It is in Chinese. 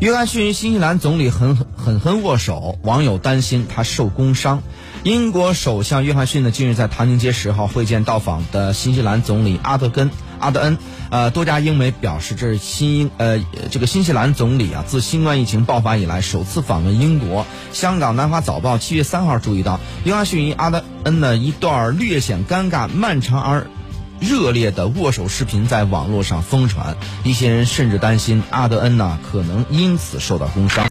约翰逊与新西兰总理狠狠狠狠握手，网友担心他受工伤。英国首相约翰逊呢，近日在唐宁街十号会见到访的新西兰总理阿德根阿德恩。呃，多家英媒表示，这是新英呃这个新西兰总理啊，自新冠疫情爆发以来首次访问英国。香港南华早报七月三号注意到，约翰逊与阿德恩的一段略显尴尬、漫长而热烈的握手视频在网络上疯传，一些人甚至担心阿德恩呢可能因此受到工伤。